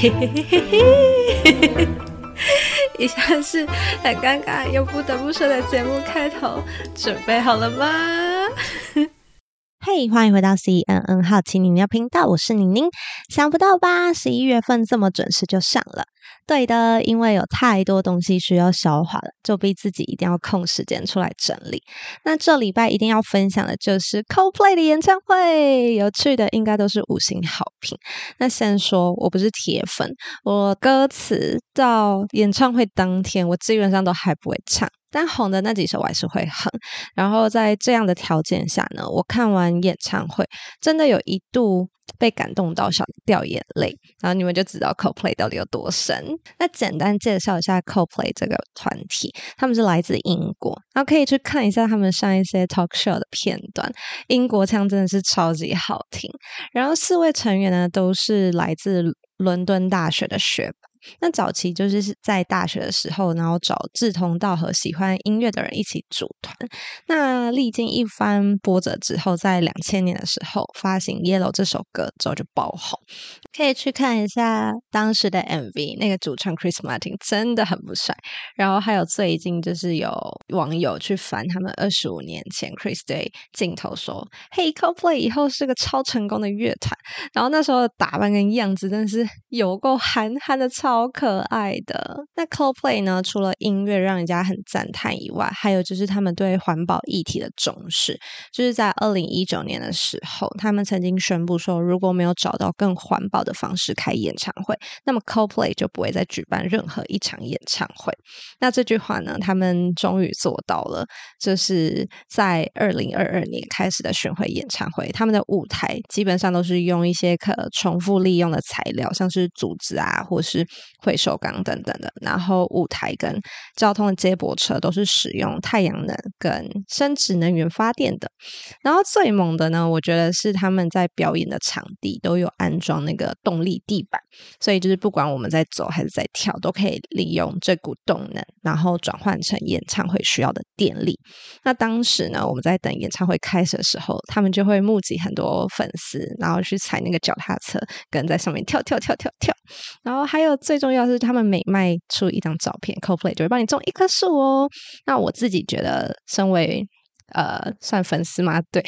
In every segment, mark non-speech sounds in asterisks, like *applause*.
嘿嘿嘿嘿嘿，以下是很尴尬又不得不说的节目开头，准备好了吗？嘿欢迎回到 CNN 好奇宁宁的频道，我是宁宁。想不到吧，十一月份这么准时就上了。对的，因为有太多东西需要消化了，就逼自己一定要空时间出来整理。那这礼拜一定要分享的就是 Coldplay 的演唱会，有趣的应该都是五星好评。那先说，我不是铁粉，我歌词到演唱会当天，我基本上都还不会唱。但红的那几首我还是会哼，然后在这样的条件下呢，我看完演唱会真的有一度被感动到想掉眼泪，然后你们就知道 Coldplay 到底有多神。那简单介绍一下 Coldplay 这个团体，他们是来自英国，然后可以去看一下他们上一些 talk show 的片段，英国腔真的是超级好听。然后四位成员呢都是来自伦敦大学的学霸。那早期就是在大学的时候，然后找志同道合、喜欢音乐的人一起组团。那历经一番波折之后，在两千年的时候发行《Yellow》这首歌之后就爆红，可以去看一下当时的 MV。那个主唱 Chris Martin 真的很不帅。然后还有最近就是有网友去翻他们二十五年前 Chris 对镜头说：“嘿，Coldplay 以后是个超成功的乐团。”然后那时候的打扮跟样子真的是有够韩韩的超。好可爱的。那 Coldplay 呢？除了音乐让人家很赞叹以外，还有就是他们对环保议题的重视。就是在二零一九年的时候，他们曾经宣布说，如果没有找到更环保的方式开演唱会，那么 Coldplay 就不会再举办任何一场演唱会。那这句话呢，他们终于做到了。就是在二零二二年开始的巡回演唱会，他们的舞台基本上都是用一些可重复利用的材料，像是组织啊，或是回收钢等等的，然后舞台跟交通的接驳车都是使用太阳能跟生质能源发电的。然后最猛的呢，我觉得是他们在表演的场地都有安装那个动力地板，所以就是不管我们在走还是在跳，都可以利用这股动能，然后转换成演唱会需要的电力。那当时呢，我们在等演唱会开始的时候，他们就会募集很多粉丝，然后去踩那个脚踏车，跟在上面跳跳跳跳跳。然后还有最重要是，他们每卖出一张照片，CoPlay 就会帮你种一棵树哦。那我自己觉得，身为呃算粉丝吗？*laughs* 对，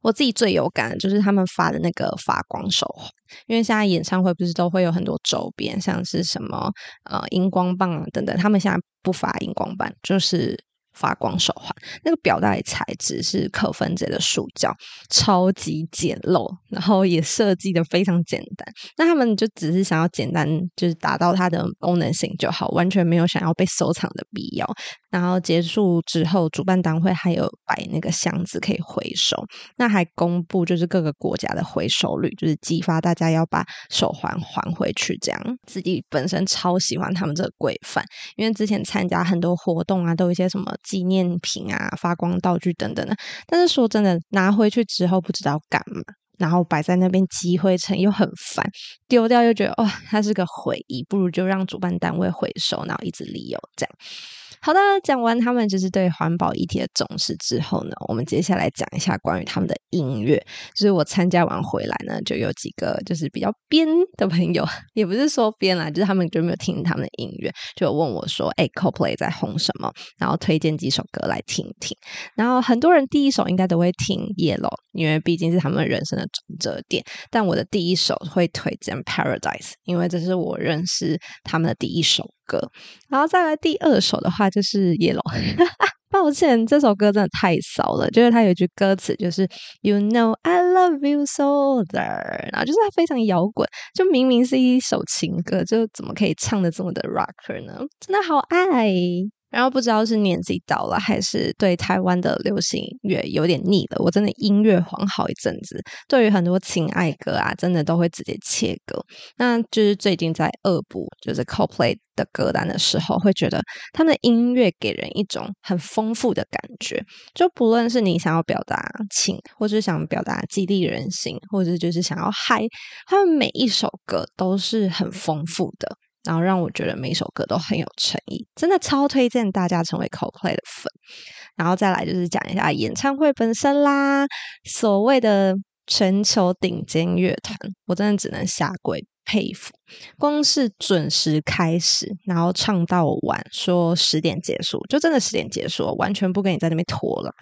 我自己最有感的就是他们发的那个发光手环，因为现在演唱会不是都会有很多周边，像是什么呃荧光棒啊等等，他们现在不发荧光棒，就是。发光手环，那个表带材质是可分解的塑胶，超级简陋，然后也设计的非常简单。那他们就只是想要简单，就是达到它的功能性就好，完全没有想要被收藏的必要。然后结束之后，主办单位还有摆那个箱子可以回收，那还公布就是各个国家的回收率，就是激发大家要把手环还回去。这样自己本身超喜欢他们这个规范，因为之前参加很多活动啊，都有一些什么纪念品啊、发光道具等等的。但是说真的，拿回去之后不知道干嘛，然后摆在那边积灰尘又很烦，丢掉又觉得哦，它是个回忆，不如就让主办单位回收，然后一直利用这样。好的，讲完他们就是对环保议题的重视之后呢，我们接下来讲一下关于他们的音乐。就是我参加完回来呢，就有几个就是比较编的朋友，也不是说编啦，就是他们就没有听他们的音乐，就有问我说：“哎，CoPlay 在红什么？”然后推荐几首歌来听听。然后很多人第一首应该都会听 Yellow，因为毕竟是他们人生的转折点。但我的第一首会推荐 Paradise，因为这是我认识他们的第一首。歌，然后再来第二首的话就是 Yellow。*laughs* 抱歉，这首歌真的太骚了。就是它有一句歌词，就是 You know I love you so there，然后就是它非常摇滚，就明明是一首情歌，就怎么可以唱的这么的 rocker 呢？真的好爱。然后不知道是年纪到了，还是对台湾的流行乐有点腻了。我真的音乐黄好一阵子，对于很多情爱歌啊，真的都会直接切歌。那就是最近在恶补就是 Coldplay 的歌单的时候，会觉得他们的音乐给人一种很丰富的感觉。就不论是你想要表达情，或是想表达激励人心，或者就是想要嗨，他们每一首歌都是很丰富的。然后让我觉得每首歌都很有诚意，真的超推荐大家成为 Coldplay 的粉。然后再来就是讲一下演唱会本身啦，所谓的全球顶尖乐团，我真的只能下跪佩服。光是准时开始，然后唱到晚，说十点结束，就真的十点结束，完全不跟你在那边拖拉。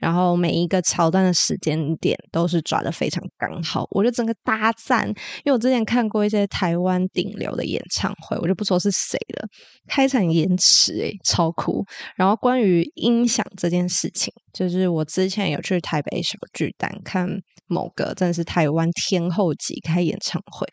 然后每一个桥段的时间点都是抓得非常刚好，我就整个大赞。因为我之前看过一些台湾顶流的演唱会，我就不说是谁了，开场延迟诶，超酷。然后关于音响这件事情，就是我之前有去台北小巨蛋看某个真的是台湾天后级开演唱会，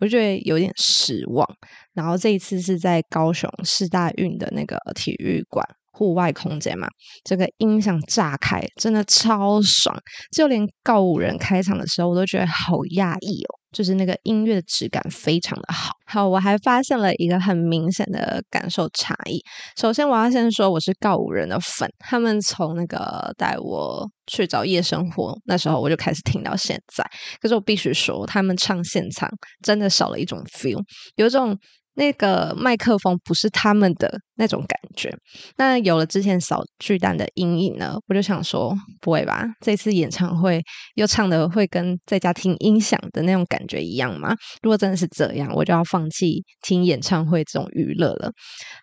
我就对有点失望。然后这一次是在高雄市大运的那个体育馆户外空间嘛，这个音响炸开，真的超爽。就连告五人开场的时候，我都觉得好压抑哦。就是那个音乐的质感非常的好，好，我还发现了一个很明显的感受差异。首先，我要先说我是告五人的粉，他们从那个带我去找夜生活那时候我就开始听到现在。可是我必须说，他们唱现场真的少了一种 feel，有种。那个麦克风不是他们的那种感觉。那有了之前扫巨蛋的阴影呢，我就想说，不会吧？这次演唱会又唱的会跟在家听音响的那种感觉一样吗？如果真的是这样，我就要放弃听演唱会这种娱乐了。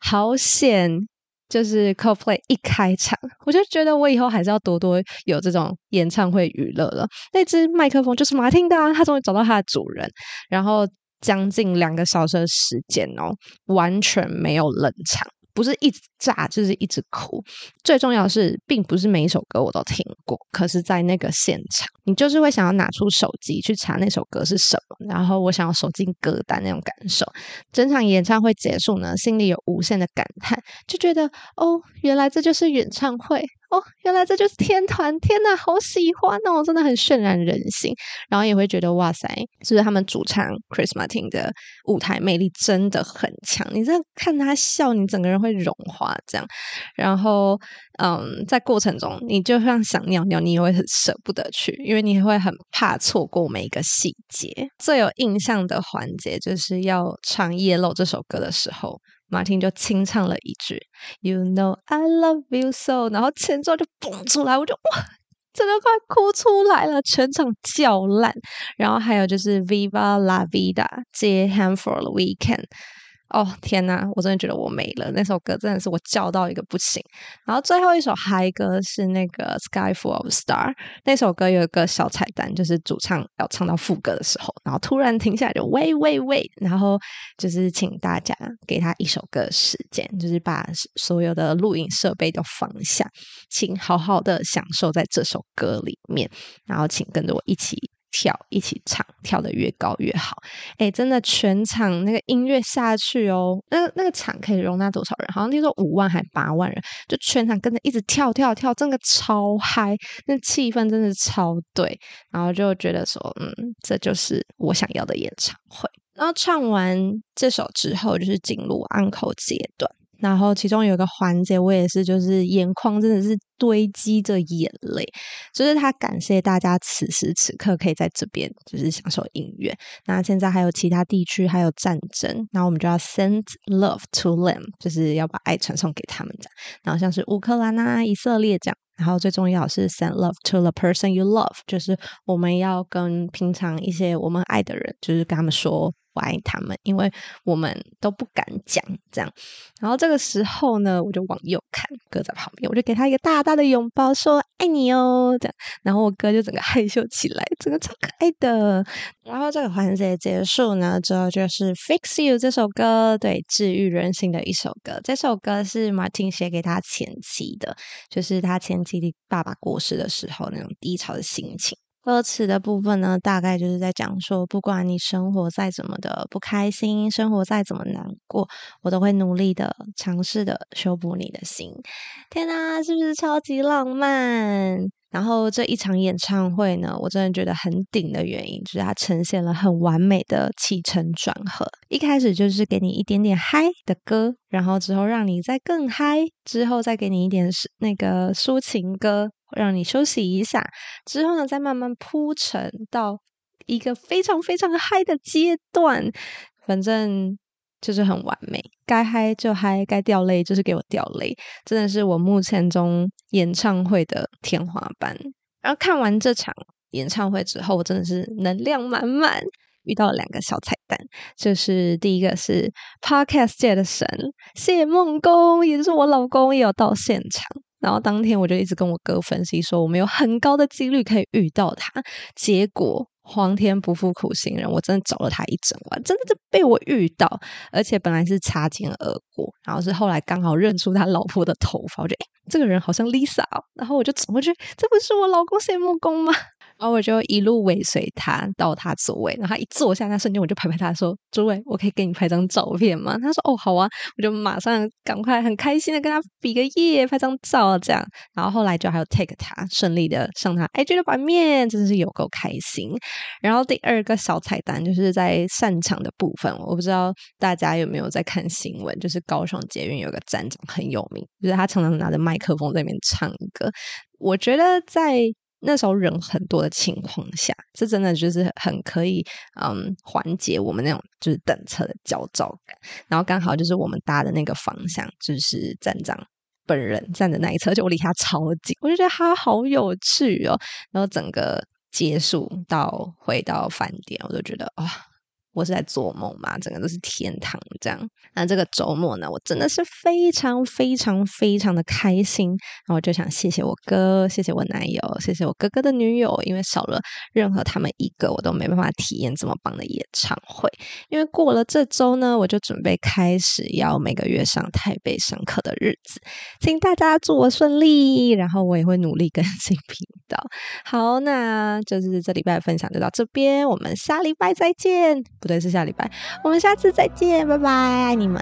好险，就是 Coldplay 一开场，我就觉得我以后还是要多多有这种演唱会娱乐了。那只麦克风就是马丁的啊，他终于找到他的主人，然后。将近两个小时的时间哦，完全没有冷场，不是一直炸就是一直哭。最重要的是，并不是每一首歌我都听过，可是，在那个现场，你就是会想要拿出手机去查那首歌是什么，然后我想要手进歌单那种感受。整场演唱会结束呢，心里有无限的感叹，就觉得哦，原来这就是演唱会。哦，原来这就是天团！天呐，好喜欢哦，真的很渲染人心。然后也会觉得哇塞，是不是他们主唱 Chris Martin 的舞台魅力真的很强？你这看他笑，你整个人会融化这样。然后，嗯，在过程中，你就像想尿尿，你也会很舍不得去，因为你会很怕错过每一个细节。最有印象的环节就是要唱《Yellow》这首歌的时候。马丁就清唱了一句 "You know I love you so"，然后前奏就蹦出来，我就哇，真的快哭出来了，全场叫烂。然后还有就是 "Viva la vida" 接 “Hand for the Weekend"。哦天呐，我真的觉得我没了。那首歌真的是我叫到一个不行。然后最后一首嗨歌是那个《Sky Full of Star》，那首歌有一个小彩蛋，就是主唱要唱到副歌的时候，然后突然停下来就喂喂喂，然后就是请大家给他一首歌时间，就是把所有的录影设备都放下，请好好的享受在这首歌里面，然后请跟着我一起。跳一起唱，跳得越高越好。哎，真的，全场那个音乐下去哦，那那个场可以容纳多少人？好像听说五万还八万人，就全场跟着一直跳跳跳，真的超嗨，那气氛真的超对。然后就觉得说，嗯，这就是我想要的演唱会。然后唱完这首之后，就是进入安可阶段。然后其中有一个环节，我也是，就是眼眶真的是堆积着眼泪，就是他感谢大家此时此刻可以在这边就是享受音乐。那现在还有其他地区还有战争，那我们就要 send love to them，就是要把爱传送给他们这样。然后像是乌克兰啊、以色列这样。然后最重要是 send love to the person you love，就是我们要跟平常一些我们爱的人，就是跟他们说。我爱他们，因为我们都不敢讲这样。然后这个时候呢，我就往右看，哥在旁边，我就给他一个大大的拥抱，说爱你哦。这样，然后我哥就整个害羞起来，整个超可爱的。然后这个环节结束呢，之后就是 Fix You 这首歌，对，治愈人心的一首歌。这首歌是 Martin 写给他前妻的，就是他前妻的爸爸过世的时候那种低潮的心情。歌词的部分呢，大概就是在讲说，不管你生活再怎么的不开心，生活再怎么难过，我都会努力的尝试的修补你的心。天哪，是不是超级浪漫？然后这一场演唱会呢，我真的觉得很顶的原因，就是它呈现了很完美的起承转合。一开始就是给你一点点嗨的歌，然后之后让你再更嗨，之后再给你一点那个抒情歌，让你休息一下，之后呢再慢慢铺陈到一个非常非常嗨的阶段。反正。就是很完美，该嗨就嗨，该掉泪就是给我掉泪，真的是我目前中演唱会的天花板。然后看完这场演唱会之后，我真的是能量满满，遇到了两个小彩蛋，就是第一个是 Podcast 界的神谢孟恭，也就是我老公也有到现场。然后当天我就一直跟我哥分析说，我们有很高的几率可以遇到他。结果皇天不负苦心人，我真的找了他一整晚，真的就被我遇到，而且本来是擦肩而过，然后是后来刚好认出他老婆的头发，我觉得，这个人好像 Lisa 哦，然后我就走过去，这不是我老公谢木工吗？然后我就一路尾随他到他座位，然后他一坐下那瞬间，我就拍拍他说：“诸位，我可以给你拍张照片吗？”他说：“哦，好啊。”我就马上赶快很开心的跟他比个耶，拍张照这样。然后后来就还有 take 他顺利的上他 IG 的版面，真的是有够开心。然后第二个小彩蛋就是在散场的部分，我不知道大家有没有在看新闻，就是高雄捷运有个站长很有名，就是他常常拿着麦克风在那边唱歌。我觉得在那时候人很多的情况下，这真的就是很可以，嗯，缓解我们那种就是等车的焦躁感。然后刚好就是我们搭的那个方向，就是站长本人站的那一侧，就我离他超近，我就觉得他好有趣哦。然后整个结束到回到饭店，我都觉得哇。我是在做梦嘛，整个都是天堂这样。那这个周末呢，我真的是非常非常非常的开心。然后我就想谢谢我哥，谢谢我男友，谢谢我哥哥的女友，因为少了任何他们一个，我都没办法体验这么棒的演唱会。因为过了这周呢，我就准备开始要每个月上台北上课的日子，请大家祝我顺利，然后我也会努力更新 *laughs* 频道。好，那就是这礼拜分享就到这边，我们下礼拜再见。不对，是下礼拜。我们下次再见，拜拜，爱你们。